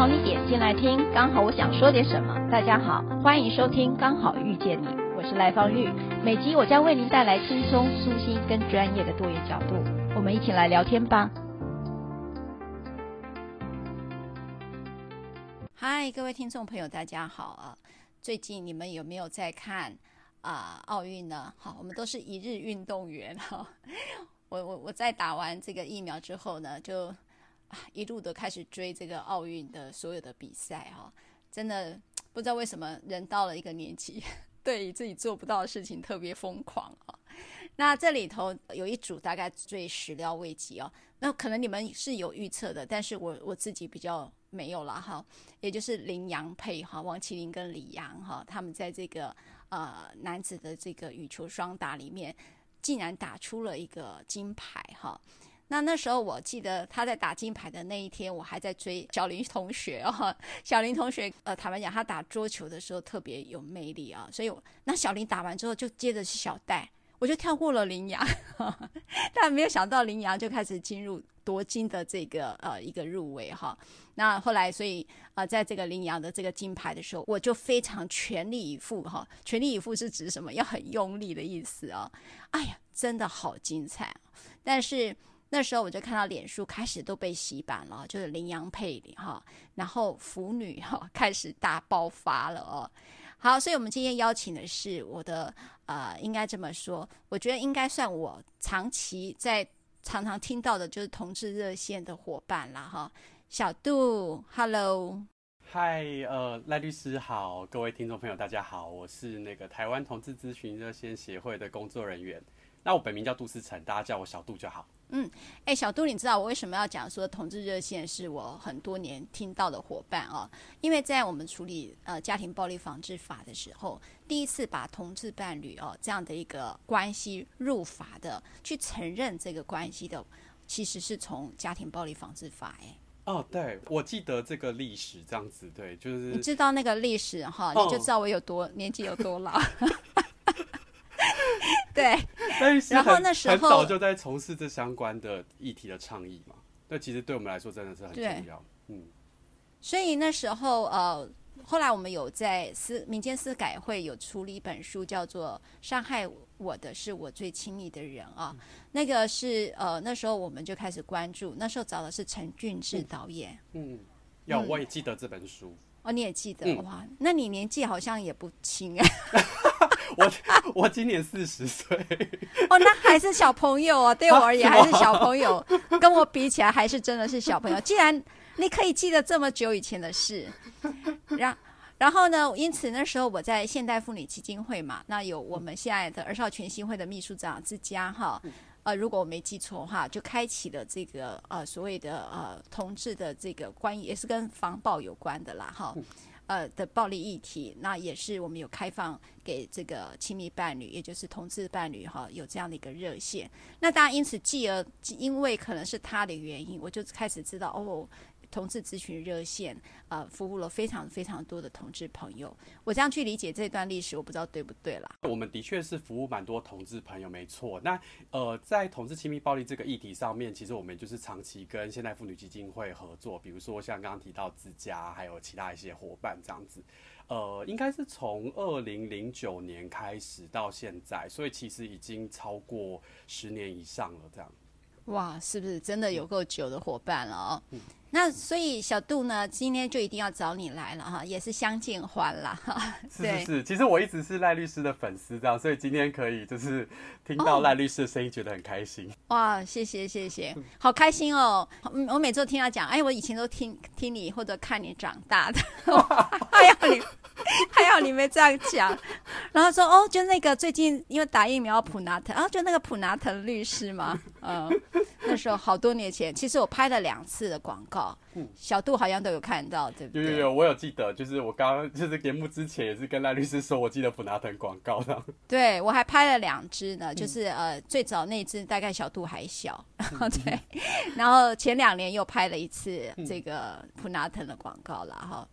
好你点进来听，刚好我想说点什么。大家好，欢迎收听《刚好遇见你》，我是赖芳玉。每集我将为您带来轻松、舒心跟专业的多元角度，我们一起来聊天吧。嗨，各位听众朋友，大家好啊！最近你们有没有在看啊奥运呢？好，我们都是一日运动员哈。我我我在打完这个疫苗之后呢，就。一路的开始追这个奥运的所有的比赛哈，真的不知道为什么人到了一个年纪，对于自己做不到的事情特别疯狂啊。那这里头有一组大概最始料未及哦，那可能你们是有预测的，但是我我自己比较没有了哈，也就是林洋配哈，王麒麟跟李洋哈，他们在这个呃男子的这个羽球双打里面，竟然打出了一个金牌哈。那那时候我记得他在打金牌的那一天，我还在追小林同学哦。小林同学，呃，坦白讲，他打桌球的时候特别有魅力啊。所以，那小林打完之后，就接着是小戴，我就跳过了麟洋，但没有想到麟洋就开始进入夺金的这个呃一个入围哈。那后来，所以呃，在这个麟洋的这个金牌的时候，我就非常全力以赴哈。全力以赴是指什么？要很用力的意思啊。哎呀，真的好精彩，但是。那时候我就看到脸书开始都被洗版了，就是羚羊配哈，然后腐女哈开始大爆发了哦。好，所以我们今天邀请的是我的呃，应该这么说，我觉得应该算我长期在常常听到的就是同志热线的伙伴了哈。小杜，Hello，嗨，呃，赖律师好，各位听众朋友大家好，我是那个台湾同志咨询热线协会的工作人员，那我本名叫杜思成，大家叫我小杜就好。嗯，哎，小杜，你知道我为什么要讲说同志热线是我很多年听到的伙伴哦？因为在我们处理呃家庭暴力防治法的时候，第一次把同志伴侣哦这样的一个关系入法的，去承认这个关系的，其实是从家庭暴力防治法哎。哦，对，我记得这个历史这样子，对，就是你知道那个历史哈，你就知道我有多、哦、年纪有多老。对，然后那时候很早就在从事这相关的议题的倡议嘛。那其实对我们来说真的是很重要。嗯，所以那时候呃，后来我们有在司民间司改会有出了一本书，叫做《伤害我的是我最亲密的人》啊。嗯、那个是呃那时候我们就开始关注，那时候找的是陈俊志导演。嗯，要、嗯、我也记得这本书。哦，你也记得、嗯、哇？那你年纪好像也不轻哎。我 我今年四十岁，哦，那还是小朋友啊，对我而言还是小朋友，跟我比起来还是真的是小朋友。既然你可以记得这么久以前的事，然然后呢，因此那时候我在现代妇女基金会嘛，那有我们现在的儿少全新会的秘书长之家哈，呃，如果我没记错的话，就开启了这个呃所谓的呃同志的这个关于也是跟防暴有关的啦哈。呃的暴力议题，那也是我们有开放给这个亲密伴侣，也就是同志伴侣哈，有这样的一个热线。那大家，因此继而因为可能是他的原因，我就开始知道哦。同志咨询热线、呃，服务了非常非常多的同志朋友。我这样去理解这段历史，我不知道对不对啦。我们的确是服务蛮多同志朋友，没错。那呃，在同志亲密暴力这个议题上面，其实我们就是长期跟现代妇女基金会合作，比如说像刚刚提到之家，还有其他一些伙伴这样子。呃，应该是从二零零九年开始到现在，所以其实已经超过十年以上了，这样。哇，是不是真的有够久的伙伴了哦？嗯那所以小杜呢，今天就一定要找你来了哈，也是相见欢啦哈。是是是，其实我一直是赖律师的粉丝，这样，所以今天可以就是听到赖律师的声音，觉得很开心。哦、哇，谢谢谢谢，好开心哦！我每次都听他讲，哎，我以前都听听你或者看你长大的，哎呀你 还好你没这样讲。然后说哦，就那个最近因为打疫苗普拿疼，啊，就那个普拿疼律师嘛，嗯，那时候好多年前，其实我拍了两次的广告。嗯，小杜好像都有看到，对不对？有有有，我有记得，就是我刚刚就是节目之前也是跟赖律师说，我记得普拿疼广告的。对，我还拍了两支呢，就是呃，最早那支大概小杜还小，嗯、对，然后前两年又拍了一次这个普拿疼的广告了哈。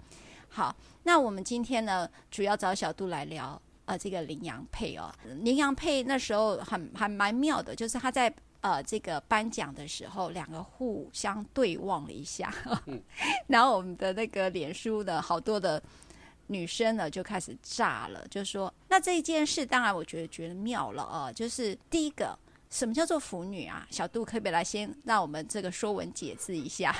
好，那我们今天呢，主要找小杜来聊。呃，这个羚羊配哦，羚羊配那时候很还蛮妙的，就是他在呃这个颁奖的时候，两个互相对望了一下，嗯、然后我们的那个脸书的好多的女生呢就开始炸了，就说那这一件事，当然我觉得觉得妙了啊，就是第一个。什么叫做腐女啊？小杜可不可以来先让我们这个说文解字一下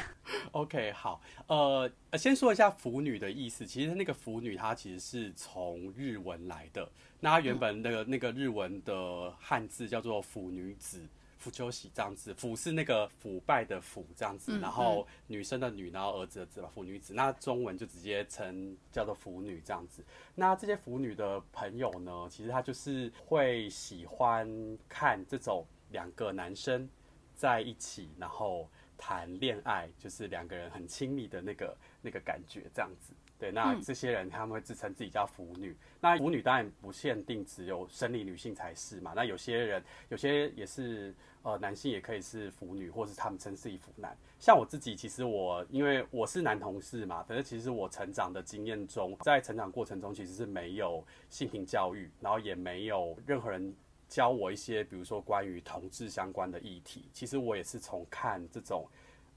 ？OK，好，呃，先说一下腐女的意思。其实那个腐女，她其实是从日文来的。那她原本那个那个日文的汉字叫做腐女子、腐秋喜这样子。腐是那个腐败的腐这样子，然后女生的女，然后儿子的子吧，腐女子。那中文就直接称叫做腐女这样子。那这些腐女的朋友呢，其实他就是会喜欢看这种两个男生在一起，然后谈恋爱，就是两个人很亲密的那个那个感觉，这样子。对，那这些人他们会自称自己叫腐女。嗯、那腐女当然不限定只有生理女性才是嘛。那有些人，有些也是呃男性也可以是腐女，或是他们称自己腐男。像我自己，其实我因为我是男同事嘛，可是其实我成长的经验中，在成长过程中其实是没有性平教育，然后也没有任何人教我一些，比如说关于同志相关的议题。其实我也是从看这种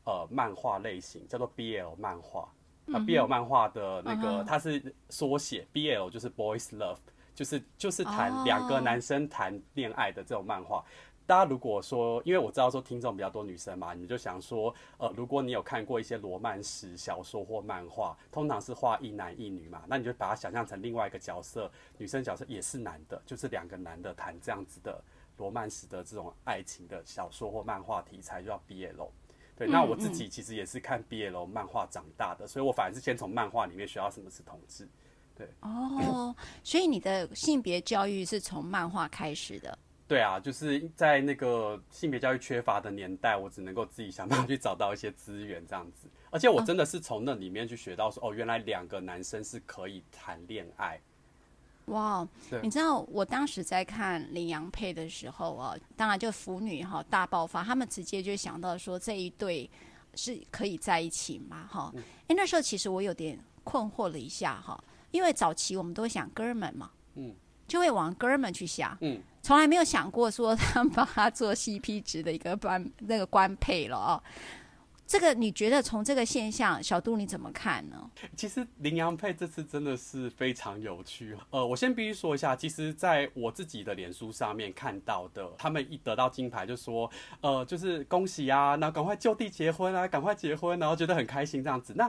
呃漫画类型，叫做 BL 漫画。啊，BL 漫画的那个它是缩写，BL 就是 Boys Love，就是就是谈两个男生谈恋爱的这种漫画。大家如果说，因为我知道说听众比较多女生嘛，你就想说，呃，如果你有看过一些罗曼史小说或漫画，通常是画一男一女嘛，那你就把它想象成另外一个角色，女生角色也是男的，就是两个男的谈这样子的罗曼史的这种爱情的小说或漫画题材，就叫 BL。对，那我自己其实也是看 BL 漫画长大的，所以我反而是先从漫画里面学到什么是同志。对，哦，所以你的性别教育是从漫画开始的。对啊，就是在那个性别教育缺乏的年代，我只能够自己想办法去找到一些资源这样子。而且我真的是从那里面去学到说，哦，原来两个男生是可以谈恋爱。哇，你知道我当时在看羚羊配的时候啊，当然就腐女哈大爆发，他们直接就想到说这一对是可以在一起嘛哈？哎，那时候其实我有点困惑了一下哈，因为早期我们都想哥们嘛，嗯，就会往哥们去想，嗯。从来没有想过说他们帮他做 CP 值的一个官那个官配了哦。这个你觉得从这个现象，小杜你怎么看呢？其实林洋配这次真的是非常有趣。呃，我先必须说一下，其实在我自己的脸书上面看到的，他们一得到金牌就说，呃，就是恭喜啊，然后赶快就地结婚啊，赶快结婚，然后觉得很开心这样子。那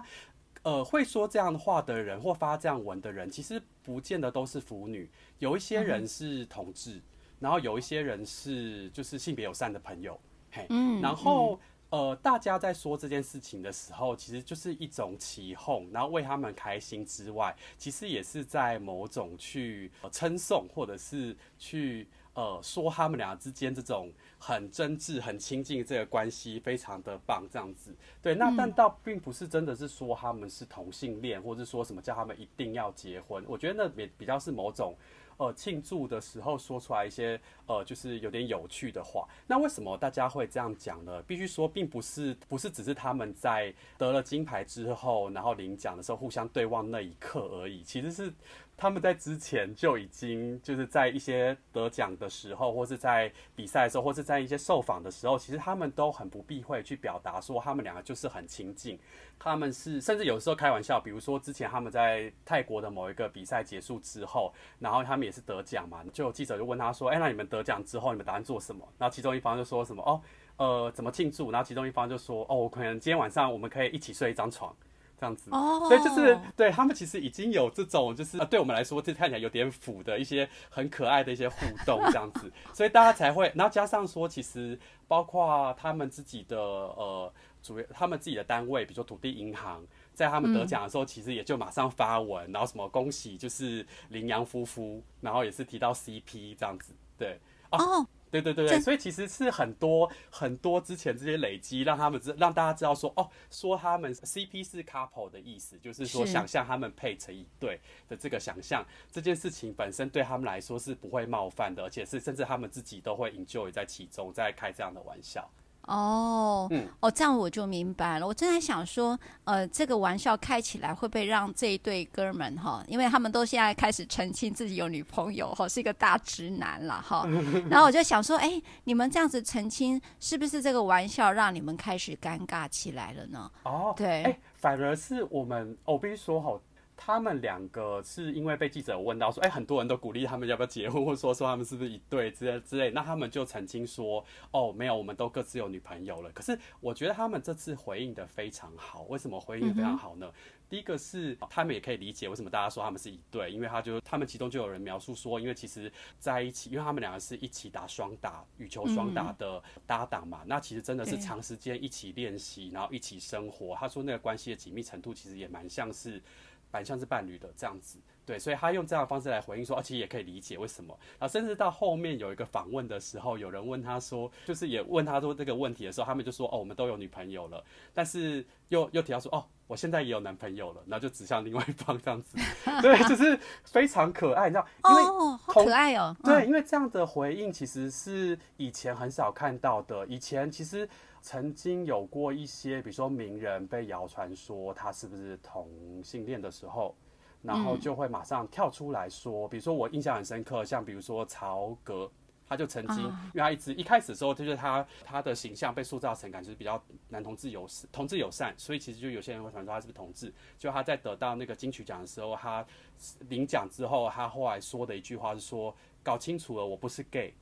呃，会说这样的话的人或发这样文的人，其实不见得都是腐女，有一些人是同志。嗯然后有一些人是就是性别友善的朋友，嘿，嗯，然后呃，大家在说这件事情的时候，其实就是一种起哄，然后为他们开心之外，其实也是在某种去称颂或者是去呃说他们俩之间这种很真挚、很亲近这个关系非常的棒，这样子。对，那但倒并不是真的是说他们是同性恋，或者说什么叫他们一定要结婚。我觉得那比比较是某种。呃，庆祝的时候说出来一些呃，就是有点有趣的话。那为什么大家会这样讲呢？必须说，并不是不是只是他们在得了金牌之后，然后领奖的时候互相对望那一刻而已。其实是。他们在之前就已经就是在一些得奖的时候，或是在比赛的时候，或是在一些受访的时候，其实他们都很不避讳去表达说他们两个就是很亲近。他们是甚至有时候开玩笑，比如说之前他们在泰国的某一个比赛结束之后，然后他们也是得奖嘛，就有记者就问他说：“哎，那你们得奖之后，你们打算做什么？”然后其中一方就说什么：“哦，呃，怎么庆祝？”然后其中一方就说：“哦，我可能今天晚上我们可以一起睡一张床。”这样子，哦，对，就是对他们其实已经有这种，就是对我们来说，这看起来有点腐的一些很可爱的一些互动，这样子，所以大家才会，然后加上说，其实包括他们自己的呃，主他们自己的单位，比如说土地银行，在他们得奖的时候，其实也就马上发文，然后什么恭喜就是林洋夫妇，然后也是提到 CP 这样子，对，哦。对对对对，所以其实是很多很多之前这些累积，让他们知让大家知道说哦，说他们 CP 是 couple 的意思，就是说想象他们配成一对的这个想象，这件事情本身对他们来说是不会冒犯的，而且是甚至他们自己都会 enjoy 在其中，在开这样的玩笑。哦，嗯，哦，这样我就明白了。我正在想说，呃，这个玩笑开起来会不会让这一对哥们哈，因为他们都现在开始澄清自己有女朋友哈，是一个大直男了哈。然后我就想说，哎，你们这样子澄清，是不是这个玩笑让你们开始尴尬起来了呢？哦，对，哎，反而是我们，我必须说哈。他们两个是因为被记者问到说，哎、欸，很多人都鼓励他们要不要结婚，或者说说他们是不是一对之类之类，那他们就曾经说，哦，没有，我们都各自有女朋友了。可是我觉得他们这次回应的非常好，为什么回应得非常好呢？嗯、第一个是他们也可以理解为什么大家说他们是一对，因为他就他们其中就有人描述说，因为其实在一起，因为他们两个是一起打双打羽球双打的搭档嘛，嗯、那其实真的是长时间一起练习，然后一起生活。他说那个关系的紧密程度其实也蛮像是。蛮像是伴侣的这样子，对，所以他用这样的方式来回应说，而且也可以理解为什么。然后甚至到后面有一个访问的时候，有人问他说，就是也问他说这个问题的时候，他们就说，哦，我们都有女朋友了，但是又又提到说，哦，我现在也有男朋友了，然后就指向另外一方这样子，对，就是非常可爱，你知道，因为哦，好可爱哦，对，因为这样的回应其实是以前很少看到的，以前其实。曾经有过一些，比如说名人被谣传说他是不是同性恋的时候，然后就会马上跳出来说，比如说我印象很深刻，像比如说曹格，他就曾经，因为他一直一开始的时候，就是他他的形象被塑造成感觉比较男同志友同志友善，所以其实就有些人会传说他是不是同志。就他在得到那个金曲奖的时候，他领奖之后，他后来说的一句话是说：“搞清楚了，我不是 gay。”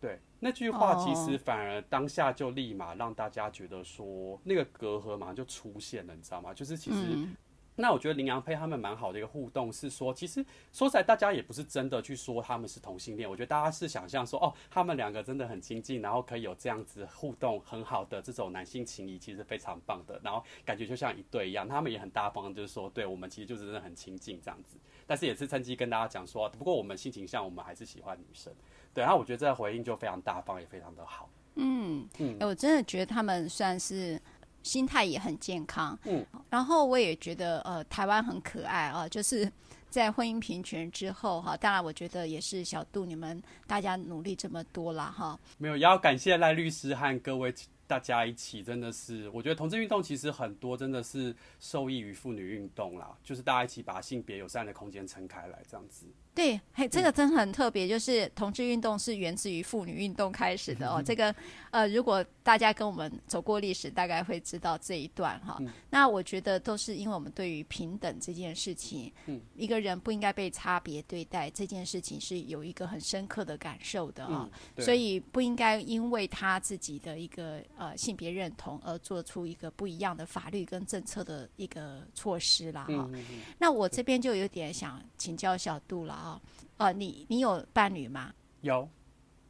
对，那句话其实反而当下就立马让大家觉得说那个隔阂马上就出现了，你知道吗？就是其实，嗯、那我觉得林洋配他们蛮好的一个互动是说，其实说起来大家也不是真的去说他们是同性恋，我觉得大家是想象说哦，他们两个真的很亲近，然后可以有这样子互动很好的这种男性情谊，其实非常棒的，然后感觉就像一对一样，他们也很大方，就是说对我们其实就真的很亲近这样子，但是也是趁机跟大家讲说，不过我们性情向我们还是喜欢女生。对，然后我觉得这个回应就非常大方，也非常的好。嗯嗯，我真的觉得他们算是心态也很健康。嗯，然后我也觉得呃，台湾很可爱啊，就是在婚姻平权之后哈，当然我觉得也是小杜你们大家努力这么多了哈。没有，也要感谢赖律师和各位大家一起，真的是我觉得同志运动其实很多真的是受益于妇女运动啦，就是大家一起把性别友善的空间撑开来，这样子。对，嘿，这个真的很特别，就是同志运动是源自于妇女运动开始的哦。这个，呃，如果大家跟我们走过历史，大概会知道这一段哈。那我觉得都是因为我们对于平等这件事情，一个人不应该被差别对待这件事情是有一个很深刻的感受的啊。所以不应该因为他自己的一个呃性别认同而做出一个不一样的法律跟政策的一个措施啦哈。那我这边就有点想请教小杜了。啊，呃，你你有伴侣吗？有。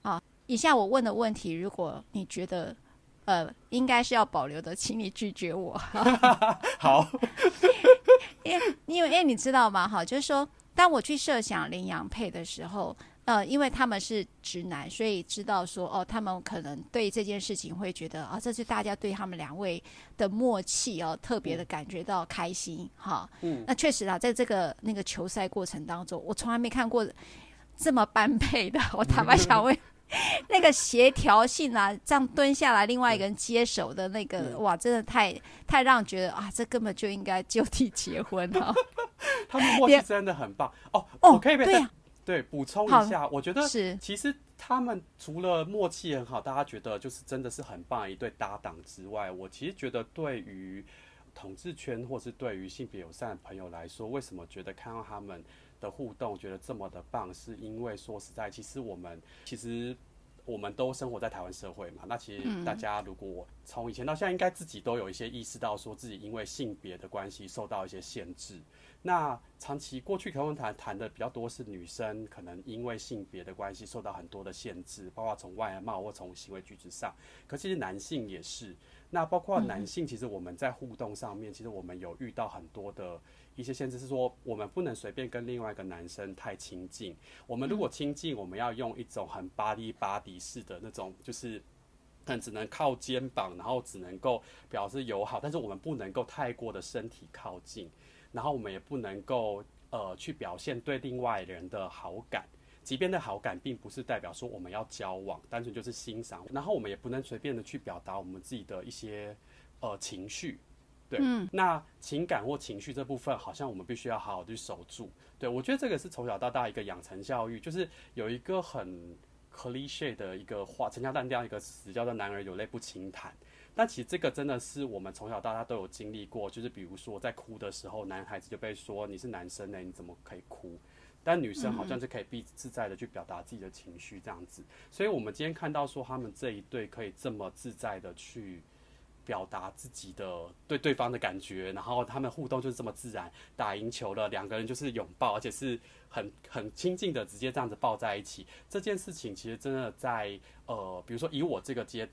啊，以下我问的问题，如果你觉得呃应该是要保留的，请你拒绝我。好。因为因为因为你知道吗？哈，就是说，当我去设想领养配的时候。呃，因为他们是直男，所以知道说哦，他们可能对这件事情会觉得啊、哦，这是大家对他们两位的默契哦，特别的感觉到开心哈。嗯，那确实啊，在这个那个球赛过程当中，我从来没看过这么般配的。我坦白 想问，那个协调性啊，这样蹲下来，另外一个人接手的那个，嗯、哇，真的太太让人觉得啊，这根本就应该就地结婚哈。他们默契真的很棒哦哦，我可以对呀。对，补充一下，我觉得其实他们除了默契很好，大家觉得就是真的是很棒一对搭档之外，我其实觉得对于统治圈或是对于性别友善的朋友来说，为什么觉得看到他们的互动觉得这么的棒？是因为说实在，其实我们其实我们都生活在台湾社会嘛，那其实大家如果从以前到现在，应该自己都有一些意识到，说自己因为性别的关系受到一些限制。那长期过去，可能谈谈的比较多是女生，可能因为性别的关系受到很多的限制，包括从外貌或从行为举止上。可其实男性也是，那包括男性，其实我们在互动上面，其实我们有遇到很多的一些限制，是说我们不能随便跟另外一个男生太亲近。我们如果亲近，我们要用一种很 body body 式的那种，就是但只能靠肩膀，然后只能够表示友好，但是我们不能够太过的身体靠近。然后我们也不能够呃去表现对另外人的好感，即便的好感，并不是代表说我们要交往，单纯就是欣赏。然后我们也不能随便的去表达我们自己的一些呃情绪。对，嗯，那情感或情绪这部分，好像我们必须要好好去守住。对，我觉得这个是从小到大一个养成教育，就是有一个很 cliche 的一个话，陈腔滥调一个词叫做“男儿有泪不轻弹”。但其实这个真的是我们从小到大都有经历过，就是比如说在哭的时候，男孩子就被说你是男生呢，你怎么可以哭？但女生好像是可以必自在的去表达自己的情绪这样子。所以我们今天看到说他们这一对可以这么自在的去。表达自己的对对方的感觉，然后他们互动就是这么自然。打赢球了，两个人就是拥抱，而且是很很亲近的，直接这样子抱在一起。这件事情其实真的在呃，比如说以我这个阶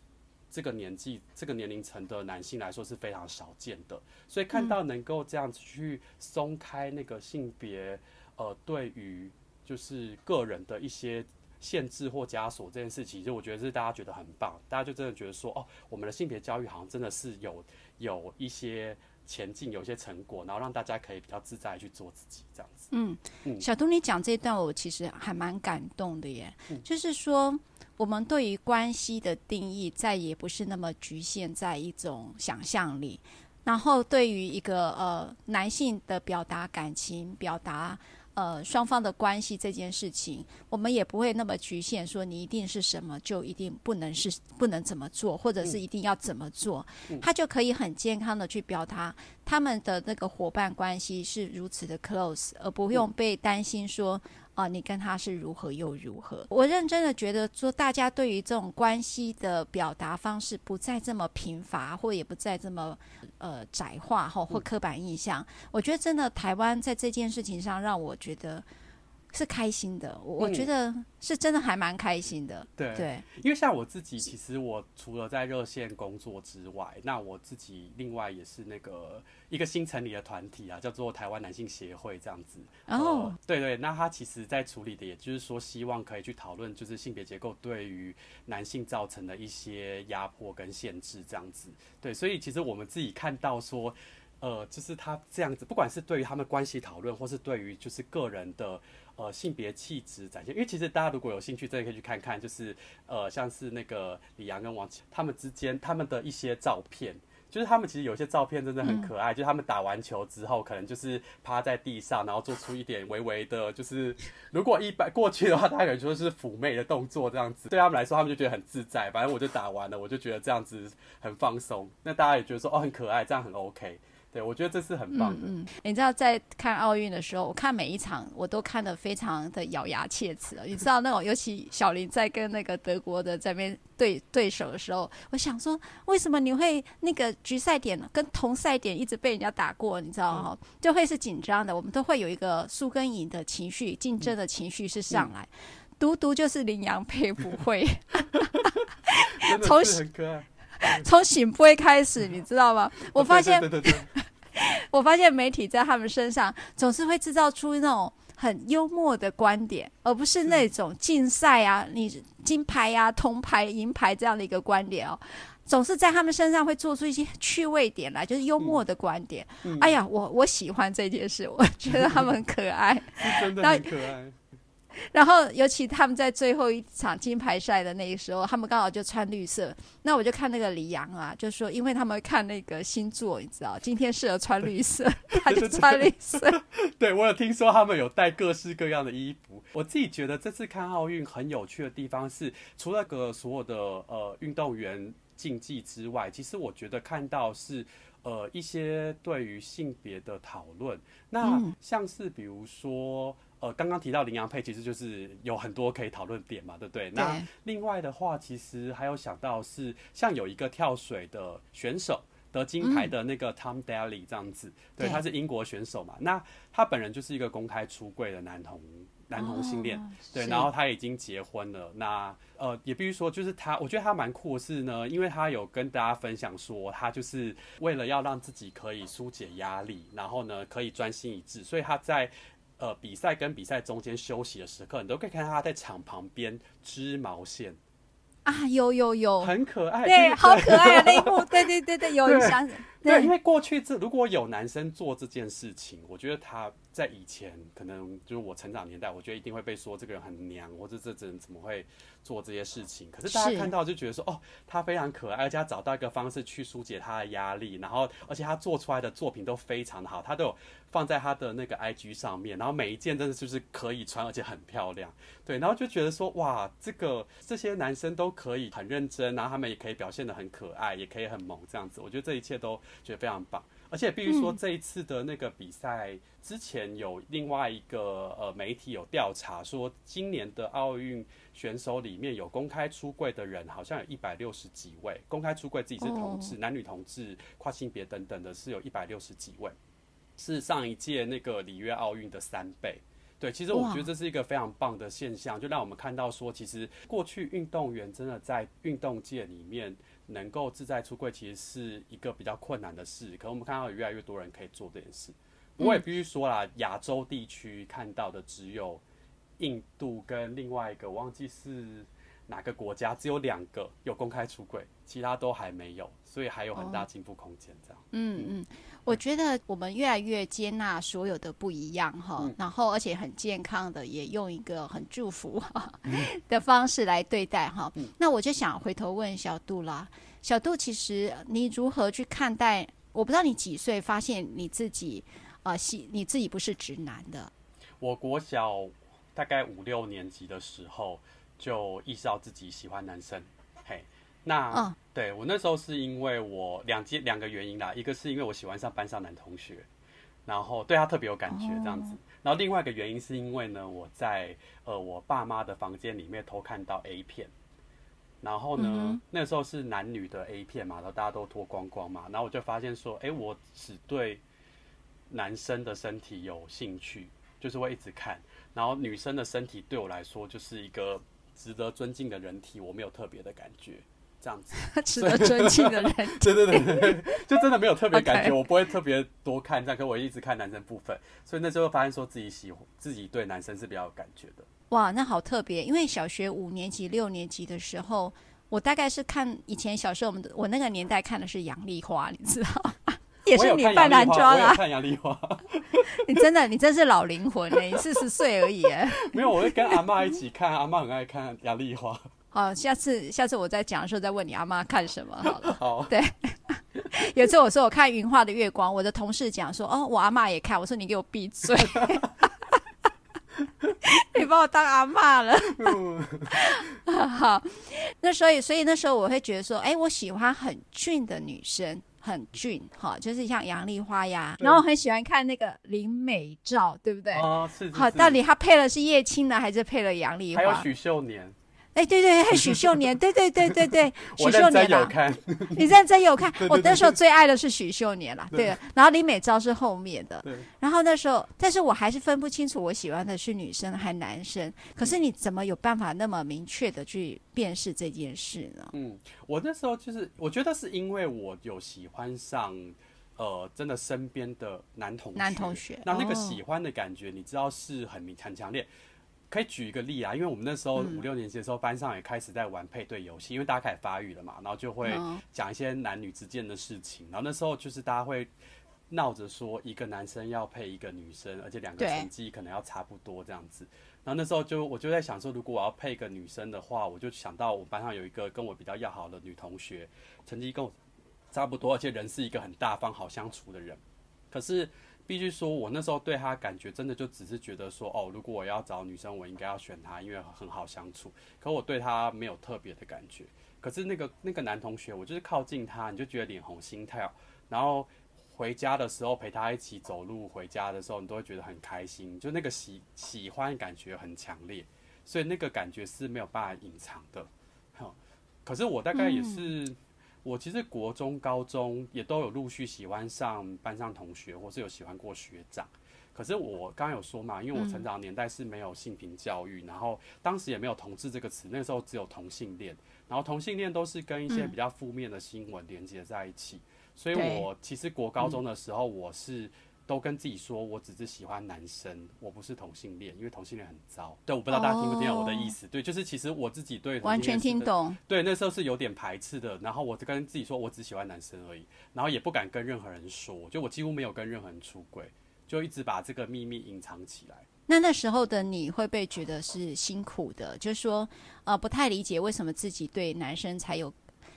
这个年纪这个年龄层的男性来说是非常少见的。所以看到能够这样子去松开那个性别呃，对于就是个人的一些。限制或枷锁这件事情，就我觉得是大家觉得很棒，大家就真的觉得说，哦，我们的性别教育好像真的是有有一些前进，有一些成果，然后让大家可以比较自在去做自己这样子。嗯，嗯，小东，你讲这一段我其实还蛮感动的耶，嗯，就是说我们对于关系的定义再也不是那么局限在一种想象里，然后对于一个呃男性的表达感情表达。呃，双方的关系这件事情，我们也不会那么局限，说你一定是什么就一定不能是不能怎么做，或者是一定要怎么做，他就可以很健康的去表达他们的那个伙伴关系是如此的 close，而不用被担心说。啊，你跟他是如何又如何？我认真的觉得说，大家对于这种关系的表达方式不再这么贫乏，或也不再这么呃窄化或或刻板印象。我觉得真的台湾在这件事情上让我觉得。是开心的，我觉得是真的还蛮开心的。对、嗯、对，因为像我自己，其实我除了在热线工作之外，那我自己另外也是那个一个新成立的团体啊，叫做台湾男性协会这样子。哦、呃，对对，那他其实在处理的，也就是说，希望可以去讨论，就是性别结构对于男性造成的一些压迫跟限制这样子。对，所以其实我们自己看到说，呃，就是他这样子，不管是对于他们关系讨论，或是对于就是个人的。呃，性别气质展现，因为其实大家如果有兴趣，真的可以去看看，就是呃，像是那个李阳跟王他们之间他们的一些照片，就是他们其实有些照片真的很可爱，嗯、就是他们打完球之后，可能就是趴在地上，然后做出一点微微的，就是如果一般过去的话，大家可能说是妩媚的动作这样子，对他们来说，他们就觉得很自在。反正我就打完了，我就觉得这样子很放松，那大家也觉得说哦很可爱，这样很 OK。对，我觉得这是很棒的。嗯，嗯，你知道，在看奥运的时候，我看每一场，我都看得非常的咬牙切齿。你知道那种，尤其小林在跟那个德国的这边对对手的时候，我想说，为什么你会那个局赛点跟同赛点一直被人家打过？你知道哈，就会是紧张的。我们都会有一个输跟赢的情绪，竞争的情绪是上来。独独就是林洋配不会，从很可爱。从醒杯开始，你知道吗？我发现，我发现媒体在他们身上总是会制造出那种很幽默的观点，而不是那种竞赛啊，你金牌啊、铜牌、银牌这样的一个观点哦。总是在他们身上会做出一些趣味点来，就是幽默的观点。哎呀，我我喜欢这件事，我觉得他们很可爱，真的很可爱。然后，尤其他们在最后一场金牌赛的那个时候，他们刚好就穿绿色。那我就看那个李阳啊，就说，因为他们看那个星座，你知道，今天适合穿绿色，他就穿绿色。对，我有听说他们有带各式各样的衣服。我自己觉得这次看奥运很有趣的地方是，除了个所有的呃运动员竞技之外，其实我觉得看到是呃一些对于性别的讨论。那像是比如说。呃，刚刚提到林洋配，其实就是有很多可以讨论点嘛，对不对？对。那另外的话，其实还有想到是像有一个跳水的选手得金牌的那个 Tom Daley 这样子，嗯、对，他是英国选手嘛。那他本人就是一个公开出柜的男同男同性恋，哦、对，然后他已经结婚了。那呃，也必须说，就是他，我觉得他蛮酷的是呢，因为他有跟大家分享说，他就是为了要让自己可以纾解压力，然后呢可以专心一致，所以他在。呃，比赛跟比赛中间休息的时刻，你都可以看到他在场旁边织毛线啊，有有有，很可爱，对，好可爱啊 那一幕，对对对对，有印象。对，因为过去这如果有男生做这件事情，我觉得他在以前可能就是我成长年代，我觉得一定会被说这个人很娘，或者这人怎么会做这些事情。可是大家看到就觉得说，哦，他非常可爱，而且他找到一个方式去疏解他的压力，然后而且他做出来的作品都非常的好，他都有放在他的那个 IG 上面，然后每一件真的就是可以穿，而且很漂亮。对，然后就觉得说，哇，这个这些男生都可以很认真，然后他们也可以表现得很可爱，也可以很萌这样子。我觉得这一切都。觉得非常棒，而且必须说，这一次的那个比赛之前有另外一个呃媒体有调查说，今年的奥运选手里面有公开出柜的人，好像有一百六十几位，公开出柜自己是同志、男女同志、跨性别等等的，是有一百六十几位，是上一届那个里约奥运的三倍。对，其实我觉得这是一个非常棒的现象，就让我们看到说，其实过去运动员真的在运动界里面。能够自在出柜，其实是一个比较困难的事。可我们看到有越来越多人可以做这件事。我也必须说啦，亚洲地区看到的只有印度跟另外一个，我忘记是哪个国家，只有两个有公开出轨，其他都还没有，所以还有很大进步空间。这样，嗯嗯。我觉得我们越来越接纳所有的不一样哈，嗯、然后而且很健康的，也用一个很祝福哈 的方式来对待哈。嗯、那我就想回头问小杜啦，小杜，其实你如何去看待？我不知道你几岁发现你自己啊，喜、呃、你自己不是直男的？我国小大概五六年级的时候就意识到自己喜欢男生，嘿。那、哦、对我那时候是因为我两件两个原因啦，一个是因为我喜欢上班上男同学，然后对他特别有感觉这样子，哦、然后另外一个原因是因为呢，我在呃我爸妈的房间里面偷看到 A 片，然后呢、嗯、那时候是男女的 A 片嘛，然后大家都脱光光嘛，然后我就发现说，哎，我只对男生的身体有兴趣，就是会一直看，然后女生的身体对我来说就是一个值得尊敬的人体，我没有特别的感觉。这样子 值得尊敬的人，对 对对，就真的没有特别感觉.我不会特别多看这样，可我一直看男生部分，所以那时候发现说自己喜欢自己对男生是比较有感觉的。哇，那好特别，因为小学五年级、六年级的时候，我大概是看以前小时候我们我那个年代看的是杨丽花，你知道吗？也是你扮男装啊？看杨丽花，你真的你真是老灵魂哎，你四十岁而已哎。没有，我会跟阿妈一起看，阿妈很爱看杨丽花。好，下次下次我再讲的时候再问你阿妈看什么好了。好，对，有一次我说我看云画的月光，我的同事讲说哦，我阿妈也看，我说你给我闭嘴，你把我当阿妈了。好，那所以所以那时候我会觉得说，哎，我喜欢很俊的女生，很俊，哈，就是像杨丽花呀，对然后很喜欢看那个林美照，对不对？哦，是，是。好，到底她配了是叶青呢，还是配了杨丽花？还有许秀年。哎，欸、对对，许秀年，对对对对对，许秀年有看，你认真有看？我那时候最爱的是许秀年啦，对。然后李美昭是后面的，对。然后那时候，但是我还是分不清楚我喜欢的是女生还男生。可是你怎么有办法那么明确的去辨识这件事呢？嗯，我那时候就是，我觉得是因为我有喜欢上，呃，真的身边的男同学，男同学，那那个喜欢的感觉，你知道是很明很强烈。可以举一个例啊，因为我们那时候五六年级的时候，班上也开始在玩配对游戏，嗯、因为大家开始发育了嘛，然后就会讲一些男女之间的事情。然后那时候就是大家会闹着说，一个男生要配一个女生，而且两个成绩可能要差不多这样子。然后那时候就我就在想说，如果我要配一个女生的话，我就想到我班上有一个跟我比较要好的女同学，成绩跟我差不多，而且人是一个很大方、好相处的人。可是。必须说，我那时候对他感觉真的就只是觉得说，哦，如果我要找女生，我应该要选他，因为很好相处。可我对他没有特别的感觉。可是那个那个男同学，我就是靠近他，你就觉得脸红心跳。然后回家的时候陪他一起走路回家的时候，你都会觉得很开心，就那个喜喜欢感觉很强烈，所以那个感觉是没有办法隐藏的。可是我大概也是。嗯我其实国中、高中也都有陆续喜欢上班上同学，或是有喜欢过学长。可是我刚刚有说嘛，因为我成长的年代是没有性平教育，嗯、然后当时也没有同志这个词，那时候只有同性恋，然后同性恋都是跟一些比较负面的新闻连接在一起。嗯、所以我其实国高中的时候，我是都跟自己说，我只是喜欢男生，我不是同性恋，因为同性恋很糟。对，我不知道大家听不听懂我的意思。Oh, 对，就是其实我自己对完全听懂。对，那时候是有点排斥的。然后我就跟自己说，我只喜欢男生而已。然后也不敢跟任何人说，就我几乎没有跟任何人出轨，就一直把这个秘密隐藏起来。那那时候的你会不会觉得是辛苦的？就是说，呃，不太理解为什么自己对男生才有。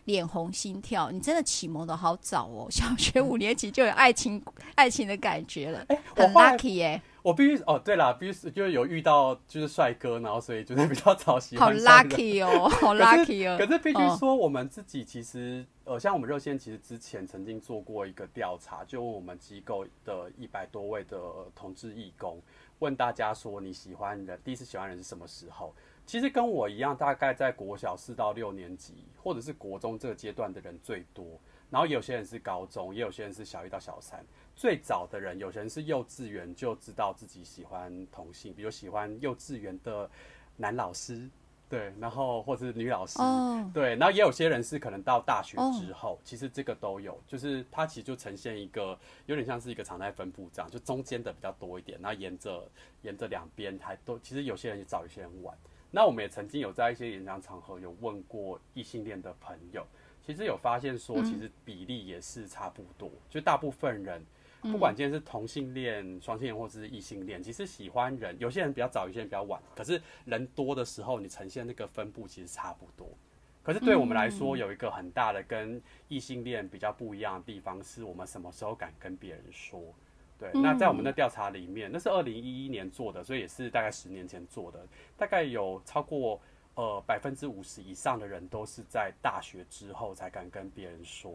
脸红心跳，你真的启蒙的好早哦！小学五年级就有爱情，爱情的感觉了，哎、欸，很 lucky 哎、欸！我必须哦，对了，必须就是有遇到就是帅哥，然后所以就是比较早喜欢。好 lucky 哦，好 lucky 哦！可是必须说，我们自己其实、哦、呃，像我们热线其实之前曾经做过一个调查，就问我们机构的一百多位的同志义工，问大家说你喜欢人，第一次喜欢人是什么时候？其实跟我一样，大概在国小四到六年级，或者是国中这个阶段的人最多。然后有些人是高中，也有些人是小一到小三。最早的人，有些人是幼稚园就知道自己喜欢同性，比如喜欢幼稚园的男老师，对，然后或者是女老师，oh. 对。然后也有些人是可能到大学之后其实这个都有，就是它其实就呈现一个有点像是一个常态分布这样，就中间的比较多一点，然后沿着沿着两边还都，其实有些人也早，有些人晚。那我们也曾经有在一些演讲场合有问过异性恋的朋友，其实有发现说，其实比例也是差不多，嗯、就大部分人，不管今天是同性恋、双性恋或者是异性恋，其实喜欢人，有些人比较早，有些人比较晚，可是人多的时候，你呈现那个分布其实差不多。可是对我们来说，有一个很大的跟异性恋比较不一样的地方，是我们什么时候敢跟别人说。对，那在我们的调查里面，那是二零一一年做的，所以也是大概十年前做的。大概有超过呃百分之五十以上的人都是在大学之后才敢跟别人说。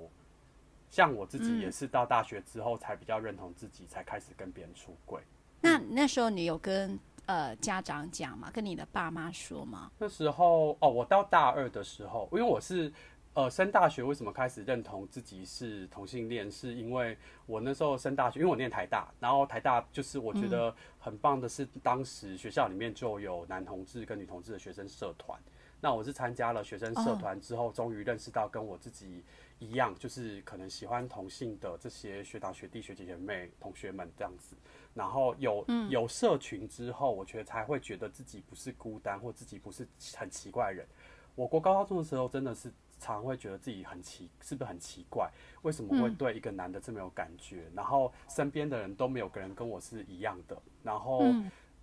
像我自己也是到大学之后才比较认同自己，才开始跟别人出轨。那那时候你有跟呃家长讲吗？跟你的爸妈说吗？那时候哦，我到大二的时候，因为我是。呃，升大学为什么开始认同自己是同性恋？是因为我那时候升大学，因为我念台大，然后台大就是我觉得很棒的是，当时学校里面就有男同志跟女同志的学生社团。那我是参加了学生社团之后，终于认识到跟我自己一样，就是可能喜欢同性的这些学长学弟学姐学妹同学们这样子。然后有有社群之后，我觉得才会觉得自己不是孤单，或自己不是很奇怪的人。我国高中的时候真的是。常会觉得自己很奇，是不是很奇怪？为什么会对一个男的这么有感觉？嗯、然后身边的人都没有个人跟我是一样的。然后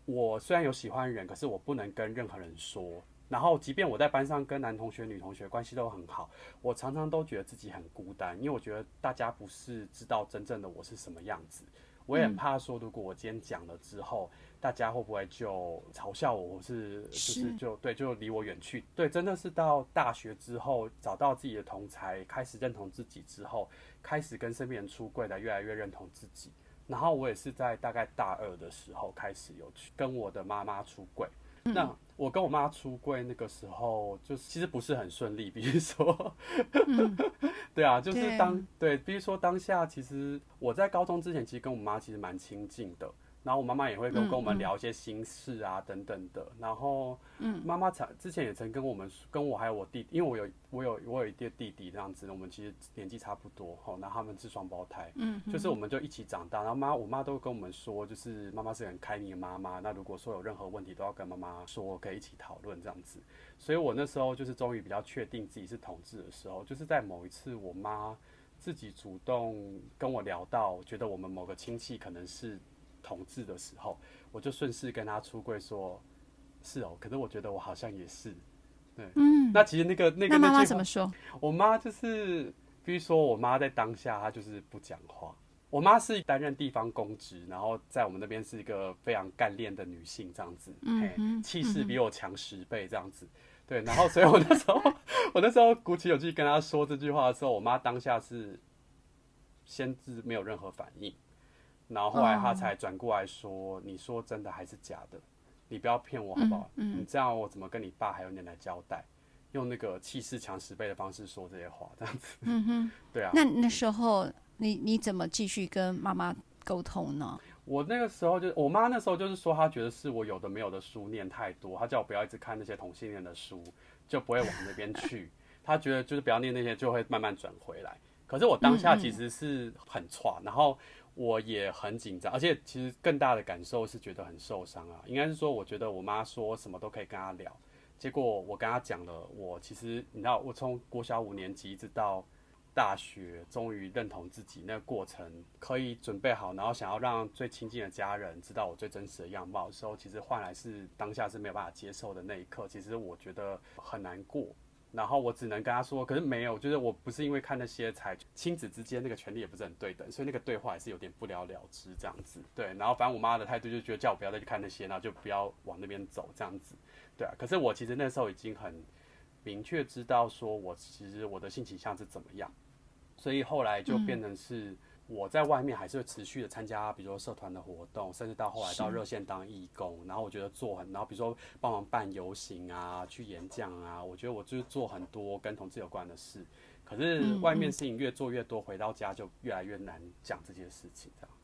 我虽然有喜欢人，可是我不能跟任何人说。然后即便我在班上跟男同学、女同学关系都很好，我常常都觉得自己很孤单，因为我觉得大家不是知道真正的我是什么样子。我也很怕说，如果我今天讲了之后。大家会不会就嘲笑我，或是就是就对，就离我远去？对，真的是到大学之后，找到自己的同才，开始认同自己之后，开始跟身边人出柜的，越来越认同自己。然后我也是在大概大二的时候开始有去跟我的妈妈出柜。嗯。那我跟我妈出柜那个时候，就是其实不是很顺利。比如说，嗯、对啊，就是当对，比如说当下，其实我在高中之前，其实跟我妈其实蛮亲近的。然后我妈妈也会跟跟我们聊一些心事啊，等等的。然后，嗯，妈妈曾之前也曾跟我们跟我还有我弟，因为我有我有我有一个弟弟这样子，我们其实年纪差不多，吼，然后他们是双胞胎，嗯，就是我们就一起长大。然后妈我妈都跟我们说，就是妈妈是很开明的妈妈。那如果说有任何问题，都要跟妈妈说，可以一起讨论这样子。所以我那时候就是终于比较确定自己是同志的时候，就是在某一次我妈自己主动跟我聊到，觉得我们某个亲戚可能是。同志的时候，我就顺势跟他出柜说：“是哦。”可是我觉得我好像也是，对，嗯。那其实那个那个那妈妈怎么说？我妈就是，比如说我妈在当下她就是不讲话。我妈是担任地方公职，然后在我们那边是一个非常干练的女性，这样子，嗯，气势比我强十倍这样子，对。然后 所以我那时候，我那时候鼓起勇气跟她说这句话的时候，我妈当下是先是没有任何反应。然后后来他才转过来说：“ oh. 你说真的还是假的？你不要骗我好不好？你这样我怎么跟你爸还有奶奶交代？用那个气势强十倍的方式说这些话，这样子。嗯哼，对啊。那那时候你你怎么继续跟妈妈沟通呢？我那个时候就我妈那时候就是说，她觉得是我有的没有的书念太多，她叫我不要一直看那些同性恋的书，就不会往那边去。她觉得就是不要念那些，就会慢慢转回来。可是我当下其实是很挫，然后我也很紧张，而且其实更大的感受是觉得很受伤啊。应该是说，我觉得我妈说什么都可以跟她聊，结果我跟她讲了，我其实你知道，我从国小五年级一直到大学，终于认同自己，那个过程可以准备好，然后想要让最亲近的家人知道我最真实的样貌的时候，其实换来是当下是没有办法接受的那一刻，其实我觉得很难过。然后我只能跟他说，可是没有，就是我不是因为看那些才亲子之间那个权利也不是很对等，所以那个对话还是有点不了了之这样子。对，然后反正我妈的态度就觉得叫我不要再去看那些，然后就不要往那边走这样子。对啊，可是我其实那时候已经很明确知道说我其实我的性倾向是怎么样，所以后来就变成是。我在外面还是会持续的参加，比如说社团的活动，甚至到后来到热线当义工。然后我觉得做很，然后比如说帮忙办游行啊，去演讲啊。我觉得我就是做很多跟同志有关的事。可是外面事情越做越多，回到家就越来越难讲这些事情。这样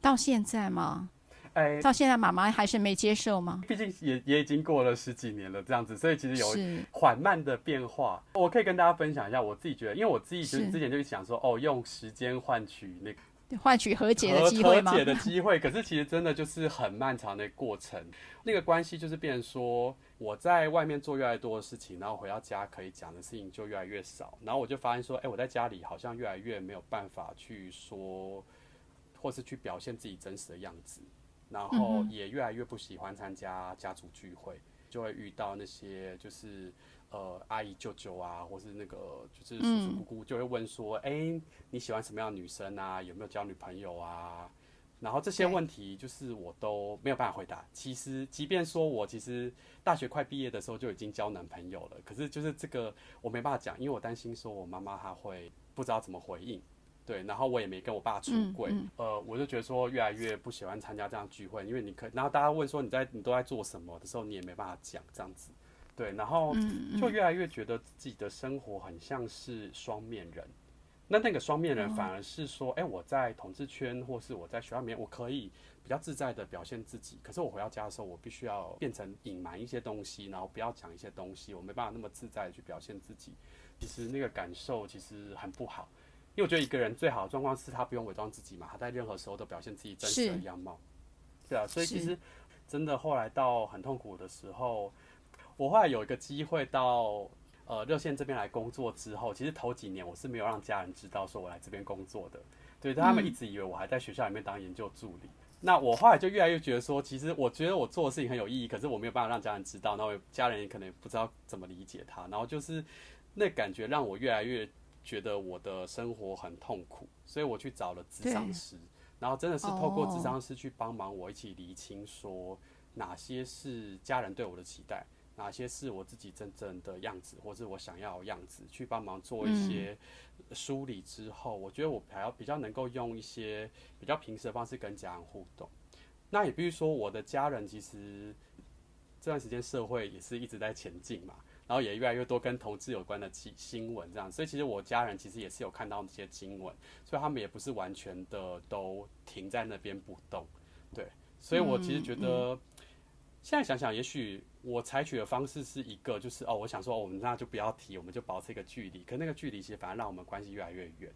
到现在吗？哎，到现在妈妈还是没接受吗？毕竟也也已经过了十几年了，这样子，所以其实有缓慢的变化。我可以跟大家分享一下，我自己觉得，因为我自己就是之前就想说，哦，用时间换取那个换取和解的机会吗？和解的机会，可是其实真的就是很漫长的过程。那个关系就是变成说，我在外面做越来越多的事情，然后回到家可以讲的事情就越来越少，然后我就发现说，哎，我在家里好像越来越没有办法去说，或是去表现自己真实的样子。然后也越来越不喜欢参加家族聚会，就会遇到那些就是呃阿姨舅舅啊，或是那个就是叔叔姑姑，就会问说：“哎，你喜欢什么样的女生啊？有没有交女朋友啊？”然后这些问题就是我都没有办法回答。其实，即便说我其实大学快毕业的时候就已经交男朋友了，可是就是这个我没办法讲，因为我担心说我妈妈她会不知道怎么回应。对，然后我也没跟我爸出柜，嗯。嗯、呃，我就觉得说越来越不喜欢参加这样聚会，因为你可以，然后大家问说你在你都在做什么的时候，你也没办法讲这样子，对，然后就越来越觉得自己的生活很像是双面人，那那个双面人反而是说，哎、嗯，我在统治圈或是我在学校里面，我可以比较自在的表现自己，可是我回到家的时候，我必须要变成隐瞒一些东西，然后不要讲一些东西，我没办法那么自在的去表现自己，其实那个感受其实很不好。因为我觉得一个人最好的状况是他不用伪装自己嘛，他在任何时候都表现自己真实的样貌。对啊，所以其实真的后来到很痛苦的时候，我后来有一个机会到呃热线这边来工作之后，其实头几年我是没有让家人知道说我来这边工作的，对，他们一直以为我还在学校里面当研究助理。嗯、那我后来就越来越觉得说，其实我觉得我做的事情很有意义，可是我没有办法让家人知道，然后家人也可能不知道怎么理解他，然后就是那感觉让我越来越。觉得我的生活很痛苦，所以我去找了咨商师，然后真的是透过咨商师去帮忙我一起厘清，说哪些是家人对我的期待，哪些是我自己真正的样子，或是我想要的样子，去帮忙做一些梳理之后，我觉得我还要比较能够用一些比较平时的方式跟家人互动。那也比如说，我的家人其实这段时间社会也是一直在前进嘛。然后也越来越多跟投资有关的新新闻，这样，所以其实我家人其实也是有看到这些新闻，所以他们也不是完全的都停在那边不动，对，所以我其实觉得，现在想想，也许我采取的方式是一个，就是哦，我想说，我们那就不要提，我们就保持一个距离，可那个距离其实反而让我们关系越来越远。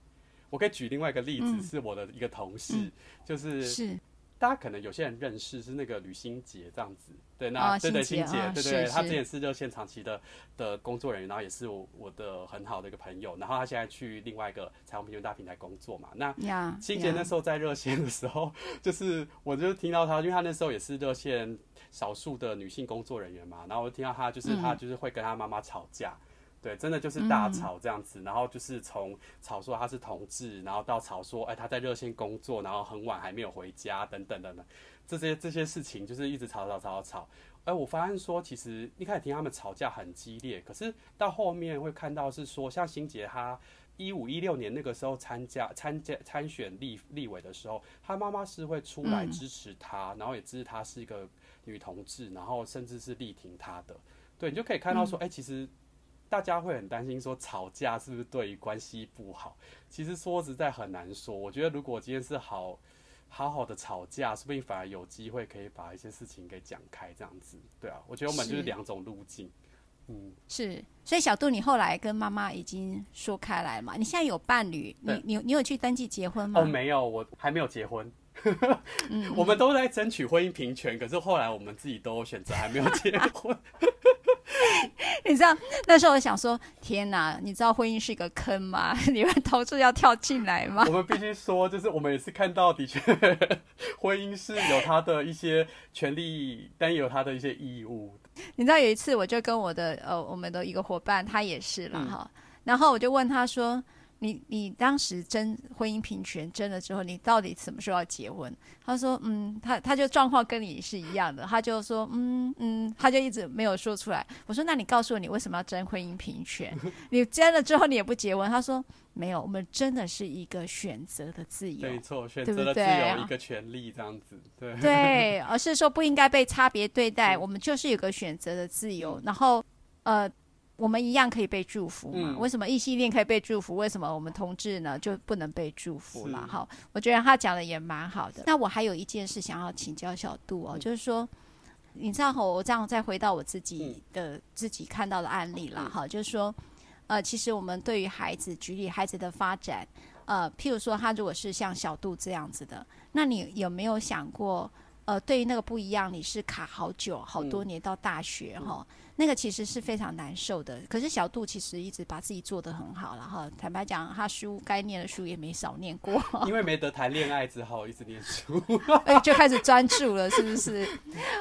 我可以举另外一个例子，是我的一个同事，就是是。大家可能有些人认识是那个吕新杰这样子，对，那、哦、对对欣洁，对对，他之前是热线长期的的工作人员，然后也是我我的很好的一个朋友，然后他现在去另外一个彩虹平权大平台工作嘛。那新杰那时候在热线的时候，就是我就听到他，因为他那时候也是热线少数的女性工作人员嘛，然后我就听到他就是他就是会跟他妈妈吵架。嗯对，真的就是大吵这样子，嗯、然后就是从吵说他是同志，然后到吵说，哎，他在热线工作，然后很晚还没有回家，等等等等，这些这些事情就是一直吵吵吵吵吵。哎，我发现说，其实一开始听他们吵架很激烈，可是到后面会看到是说，像欣杰他一五一六年那个时候参加参加参选立立委的时候，他妈妈是会出来支持他，嗯、然后也支持她是一个女同志，然后甚至是力挺他的。对，你就可以看到说，哎、嗯，其实。大家会很担心说吵架是不是对于关系不好？其实说实在很难说。我觉得如果今天是好好好的吵架，说不定反而有机会可以把一些事情给讲开，这样子。对啊，我觉得我们就是两种路径。嗯，是。所以小杜，你后来跟妈妈已经说开来嘛？你现在有伴侣，你你你有去登记结婚吗？哦，没有，我还没有结婚。我们都在争取婚姻平权，可是后来我们自己都选择还没有结婚。你知道那时候我想说，天哪！你知道婚姻是一个坑吗？你们同志要跳进来吗？我们必须说，就是我们也是看到，的确，婚姻是有它的一些权利，但也有它的一些义务。你知道有一次，我就跟我的呃，我们的一个伙伴，他也是了哈，嗯、然后我就问他说。你你当时争婚姻平权争了之后，你到底什么时候要结婚？他说，嗯，他他就状况跟你是一样的，他就说，嗯嗯，他就一直没有说出来。我说，那你告诉我，你为什么要争婚姻平权？你争了之后，你也不结婚？他说，没有，我们真的是一个选择的自由，没错，选择的自由一个权利这样子，对对，而是说不应该被差别对待，我们就是有个选择的自由，然后呃。我们一样可以被祝福嘛？为什么异性恋可以被祝福？为什么我们同志呢就不能被祝福了？哈，我觉得他讲的也蛮好的。那我还有一件事想要请教小杜哦，就是说，你知道哈，我这样再回到我自己的自己看到的案例了哈，就是说，呃，其实我们对于孩子，举例孩子的发展，呃，譬如说他如果是像小杜这样子的，那你有没有想过，呃，对于那个不一样，你是卡好久好多年到大学哈？那个其实是非常难受的，可是小杜其实一直把自己做得很好了哈。坦白讲，他书该念的书也没少念过。因为没得谈恋爱，只好一直念书，哎，就开始专注了，是不是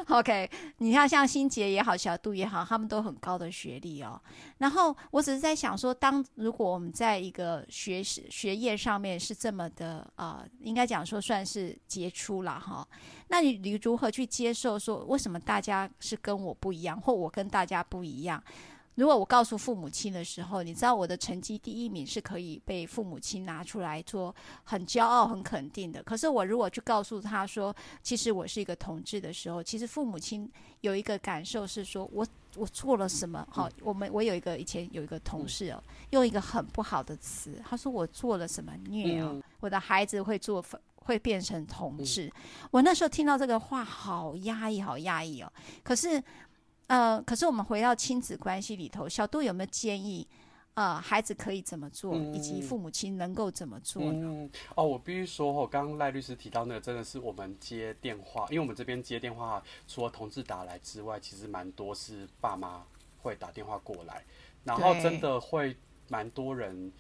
？OK，你看像心杰也好，小杜也好，他们都很高的学历哦。然后我只是在想说，当如果我们在一个学识学业上面是这么的啊、呃，应该讲说算是杰出了哈。那你你如何去接受说，为什么大家是跟我不一样，或我跟大家不一样？如果我告诉父母亲的时候，你知道我的成绩第一名是可以被父母亲拿出来做很骄傲、很肯定的。可是我如果去告诉他说，其实我是一个同志的时候，其实父母亲有一个感受是说我我做了什么？好，我们我有一个以前有一个同事哦，用一个很不好的词，他说我做了什么孽哦，我的孩子会做会变成同志，嗯、我那时候听到这个话，好压抑，好压抑哦。可是，呃，可是我们回到亲子关系里头，小杜有没有建议，呃，孩子可以怎么做，嗯、以及父母亲能够怎么做呢？嗯、哦，我必须说哦，刚刚赖律师提到那个，真的是我们接电话，因为我们这边接电话，除了同志打来之外，其实蛮多是爸妈会打电话过来，然后真的会蛮多人。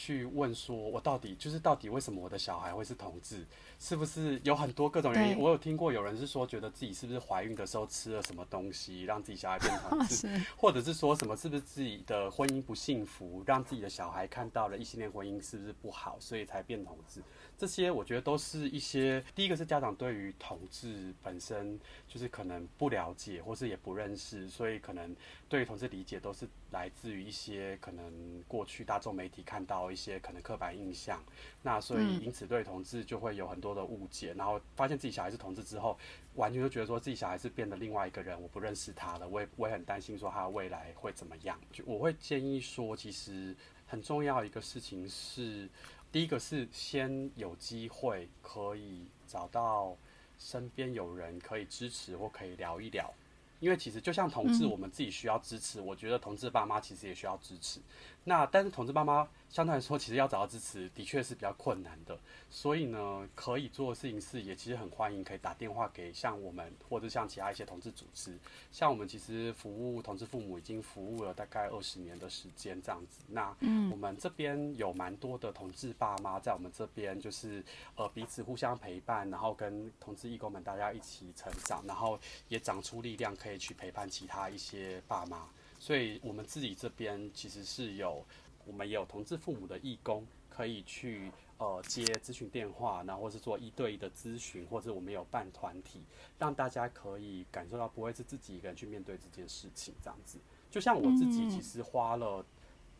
去问说，我到底就是到底为什么我的小孩会是同志？是不是有很多各种原因？我有听过有人是说，觉得自己是不是怀孕的时候吃了什么东西，让自己小孩变同志，或者是说什么是不是自己的婚姻不幸福，让自己的小孩看到了异性恋婚姻是不是不好，所以才变同志？这些我觉得都是一些，第一个是家长对于同志本身就是可能不了解，或是也不认识，所以可能对于同志理解都是来自于一些可能过去大众媒体看到一些可能刻板印象，那所以因此对同志就会有很多的误解，然后发现自己小孩是同志之后，完全就觉得说自己小孩是变得另外一个人，我不认识他了，我也我也很担心说他的未来会怎么样，就我会建议说，其实很重要一个事情是。第一个是先有机会可以找到身边有人可以支持或可以聊一聊，因为其实就像同志，我们自己需要支持，我觉得同志爸妈其实也需要支持。那但是同志爸妈相对来说，其实要找到支持的确是比较困难的。所以呢，可以做的事情是，也其实很欢迎可以打电话给像我们或者像其他一些同志组织。像我们其实服务同志父母已经服务了大概二十年的时间这样子。那我们这边有蛮多的同志爸妈在我们这边，就是呃彼此互相陪伴，然后跟同志义工们大家一起成长，然后也长出力量可以去陪伴其他一些爸妈。所以，我们自己这边其实是有，我们也有同志父母的义工，可以去呃接咨询电话，然后或是做一对一的咨询，或者我们有办团体，让大家可以感受到不会是自己一个人去面对这件事情，这样子。就像我自己，其实花了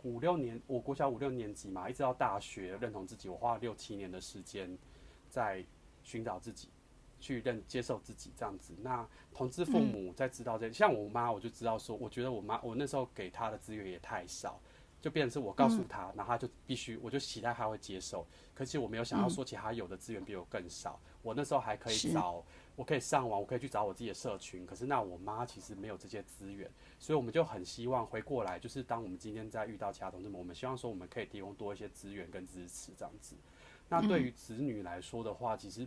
五六年，我国小五六年级嘛，一直到大学认同自己，我花了六七年的时间在寻找自己。去认接受自己这样子，那同志父母在知道这，嗯、像我妈，我就知道说，我觉得我妈，我那时候给她的资源也太少，就变成是我告诉她，然后她就必须，我就期待她会接受。可是我没有想到说，其实他有的资源比我更少。我那时候还可以找，我可以上网，我可以去找我自己的社群。可是那我妈其实没有这些资源，所以我们就很希望回过来，就是当我们今天在遇到其他同志们，我们希望说我们可以提供多一些资源跟支持这样子。那对于子女来说的话，其实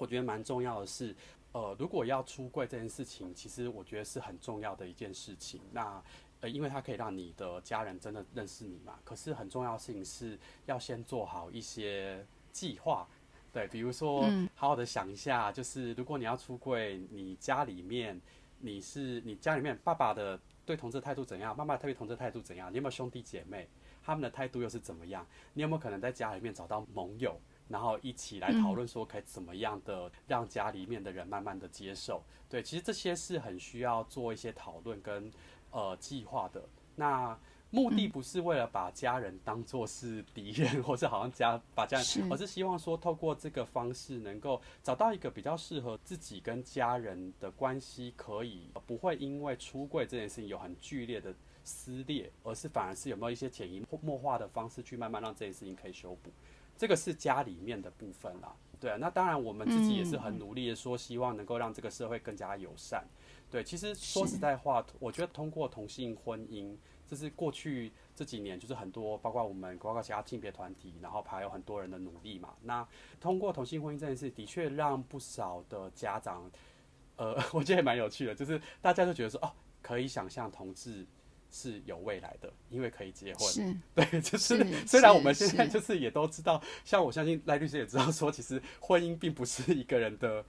我觉得蛮重要的是，呃，如果要出柜这件事情，其实我觉得是很重要的一件事情。那呃，因为它可以让你的家人真的认识你嘛。可是很重要的事情是要先做好一些计划，对，比如说好好的想一下，就是如果你要出柜，你家里面你是你家里面爸爸的对同志态度怎样，妈妈对同志态度怎样，你有没有兄弟姐妹，他们的态度又是怎么样？你有没有可能在家里面找到盟友，然后一起来讨论说可以怎么样的让家里面的人慢慢的接受？对，其实这些是很需要做一些讨论跟。呃，计划的那目的不是为了把家人当作是敌人，嗯，或是好像家把家人，是而是希望说透过这个方式能够找到一个比较适合自己跟家人的关系，可以不会因为出柜这件事情有很剧烈的撕裂，而是反而是有没有一些潜移默化的方式去慢慢让这件事情可以修补。这个是家里面的部分啦，对啊，那当然我们自己也是很努力的说，希望能够让这个社会更加友善。对，其实说实在话，我觉得通过同性婚姻，这是过去这几年就是很多，包括我们，包括其他性别团体，然后还有很多人的努力嘛。那通过同性婚姻这件事，的确让不少的家长，呃，我觉得也蛮有趣的，就是大家都觉得说，哦，可以想象同志是有未来的，因为可以结婚。是，对，就是，是 虽然我们现在就是也都知道，像我相信赖律师也知道说，其实婚姻并不是一个人的。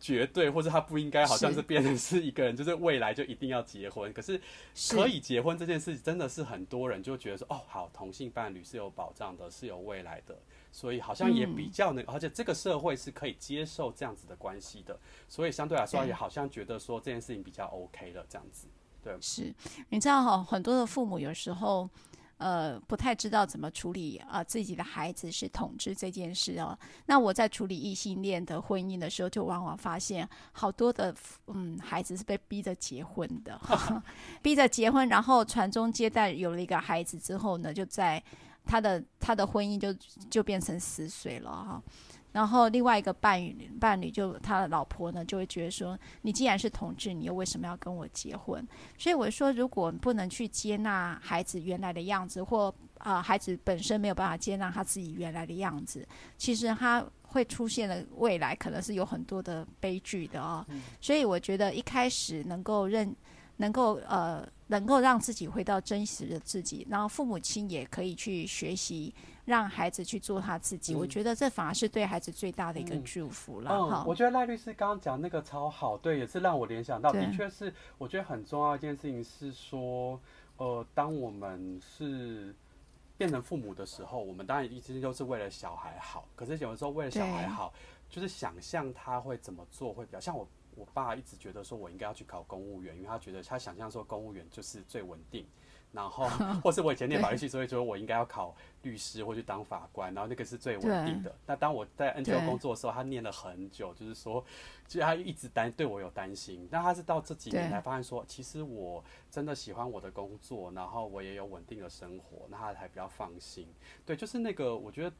绝对，或者他不应该，好像是变成是一个人，就是未来就一定要结婚。可是可以结婚这件事，真的是很多人就觉得说，哦，好，同性伴侣是有保障的，是有未来的，所以好像也比较能，而且这个社会是可以接受这样子的关系的，所以相对来说也好像觉得说这件事情比较 OK 了，这样子。对，是，你知道哈，很多的父母有时候。呃，不太知道怎么处理啊、呃，自己的孩子是统治这件事哦。那我在处理异性恋的婚姻的时候，就往往发现好多的嗯孩子是被逼着结婚的，逼着结婚，然后传宗接代，有了一个孩子之后呢，就在他的他的婚姻就就变成死水了哈。然后另外一个伴侣伴侣就他的老婆呢，就会觉得说，你既然是同志，你又为什么要跟我结婚？所以我说，如果不能去接纳孩子原来的样子，或啊、孩子本身没有办法接纳他自己原来的样子，其实他会出现的未来可能是有很多的悲剧的哦。所以我觉得一开始能够认，能够呃能够让自己回到真实的自己，然后父母亲也可以去学习。让孩子去做他自己，嗯，我觉得这反而是对孩子最大的一个祝福了。嗯，我觉得赖律师刚刚讲那个超好，对，也是让我联想到，的确是，我觉得很重要一件事情是说，呃，当我们是变成父母的时候，我们当然一直都是为了小孩好，可是有的时候为了小孩好，就是想象他会怎么做会比较像我，我爸一直觉得说我应该要去考公务员，因为他觉得他想象说公务员就是最稳定。然后，或是我以前念法律系，所以说我应该要考律师或去当法官，然后那个是最稳定的。那当我在 NGO 工作的时候，他念了很久，就是说，其实他一直担对我有担心。那他是到这几年才发现说，其实我真的喜欢我的工作，然后我也有稳定的生活，那他才比较放心。对，就是那个我觉得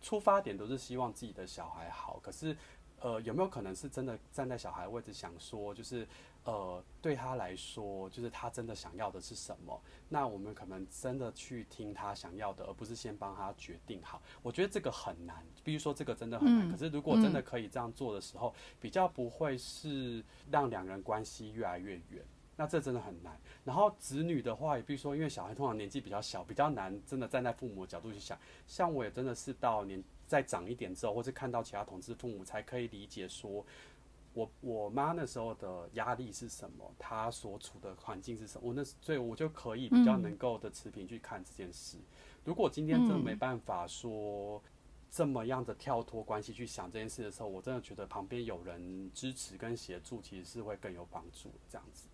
出发点都是希望自己的小孩好，可是呃，有没有可能是真的站在小孩位置想说，就是。呃，对他来说，就是他真的想要的是什么？那我们可能真的去听他想要的，而不是先帮他决定好。我觉得这个很难，比如说这个真的很难。嗯、可是如果真的可以这样做的时候，嗯、比较不会是让两人关系越来越远。那这真的很难。然后子女的话，也比如说，因为小孩通常年纪比较小，比较难真的站在父母的角度去想。像我也真的是到年再长一点之后，或是看到其他同志父母，才可以理解说。我我妈那时候的压力是什么？她所处的环境是什么？我那所以，我就可以比较能够的持平去看这件事。如果今天真的没办法说这么样的跳脱关系去想这件事的时候，我真的觉得旁边有人支持跟协助，其实是会更有帮助。这样子。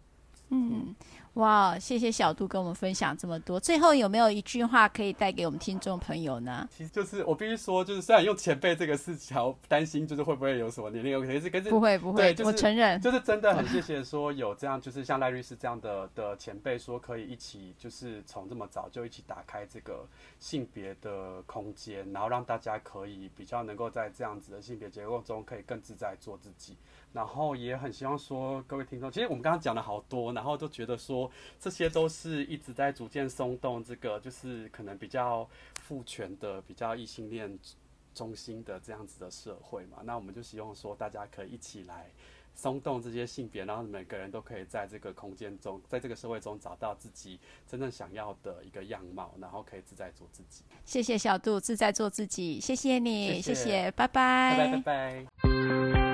嗯。哇，谢谢小杜跟我们分享这么多。最后有没有一句话可以带给我们听众朋友呢？其实就是我必须说，就是虽然用前辈这个事情，担心就是会不会有什么年龄问题，可是跟不会不会，就是、我承认，就是真的很谢 谢说有这样，就是像赖律师这样的的前辈说可以一起，就是从这么早就一起打开这个性别的空间，然后让大家可以比较能够在这样子的性别结构中可以更自在做自己。然后也很希望说各位听众，其实我们刚刚讲了好多，然后都觉得说这些都是一直在逐渐松动这个，就是可能比较父权的、比较异性恋中心的这样子的社会嘛。那我们就希望说大家可以一起来松动这些性别，然后每个人都可以在这个空间中，在这个社会中找到自己真正想要的一个样貌，然后可以自在做自己。谢谢小杜，自在做自己，谢谢你，谢谢，谢谢，拜拜，拜拜，拜拜。